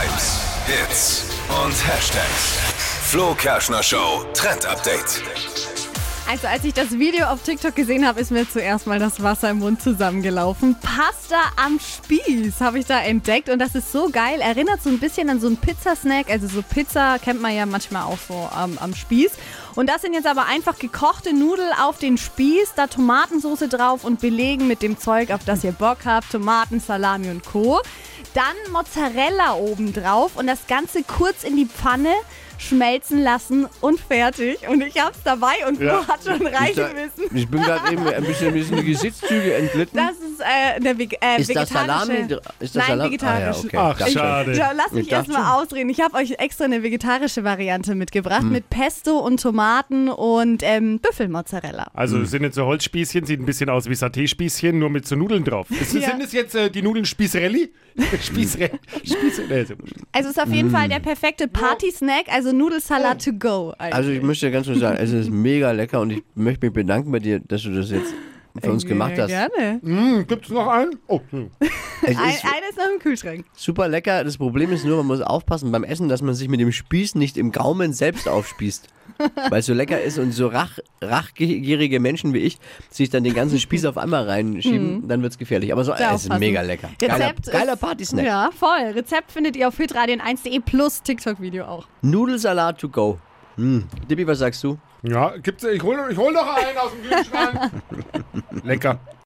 Hypes, Hits und Hashtags. Flo Kerschner Show Trend Update. Also als ich das Video auf TikTok gesehen habe, ist mir zuerst mal das Wasser im Mund zusammengelaufen. Pasta am Spieß habe ich da entdeckt und das ist so geil. Erinnert so ein bisschen an so einen Pizzasnack. Also so Pizza kennt man ja manchmal auch so ähm, am Spieß. Und das sind jetzt aber einfach gekochte Nudeln auf den Spieß, da Tomatensauce drauf und belegen mit dem Zeug, auf das ihr Bock habt. Tomaten, Salami und Co. Dann Mozzarella oben drauf und das Ganze kurz in die Pfanne schmelzen lassen und fertig. Und ich hab's dabei und Ja. Flo hat schon Ich, da, reingebissen. ich bin gerade eben ein bisschen, ein bisschen die Gesichtszüge entglitten. Das ist äh, eine Veg äh, ist das vegetarische. Salami? dr- Ist das Nein, Salami? vegetarisch. Ah, ja, okay. Ach, schon. schade. Ja, lass Ich mich erstmal ausreden. Ich habe euch extra eine vegetarische Variante mitgebracht mit Pesto und Tomaten und ähm, Büffelmozzarella. Also es sind jetzt so Holzspießchen, sieht ein bisschen aus wie Saté-Spießchen, nur mit so Nudeln drauf. Ist, Ja. Sind es jetzt äh, die Nudeln Spießrelli? Spießre Spieße nee, ist ja wurscht. Also ist auf jeden Fall der perfekte Party-Snack, also Nudelsalat to go. eigentlich. Also ich möchte ganz kurz sagen, es ist mega lecker und ich möchte mich bedanken bei dir, dass du das jetzt für uns gemacht hast. Gerne. Hm, gibt's noch einen? Oh, hm. Es Ein, ist einer ist noch im Kühlschrank. super lecker. Das Problem ist nur, man muss aufpassen beim Essen, dass man sich mit dem Spieß nicht im Gaumen selbst aufspießt. Weil es so lecker ist und so rach, rachgierige Menschen wie ich sich dann den ganzen Spieß auf einmal reinschieben, dann wird es gefährlich. Aber so, Sehr es ist mega lecker. Geiler, Rezept geiler ist- Partysnack. Ja, voll. Rezept findet ihr auf hitradion1.de plus TikTok-Video auch. Nudelsalat to go. Hm. Dippi, was sagst du? Ja, gibt's, ich hol, ich hol noch einen aus dem Kühlschrank. Lecker.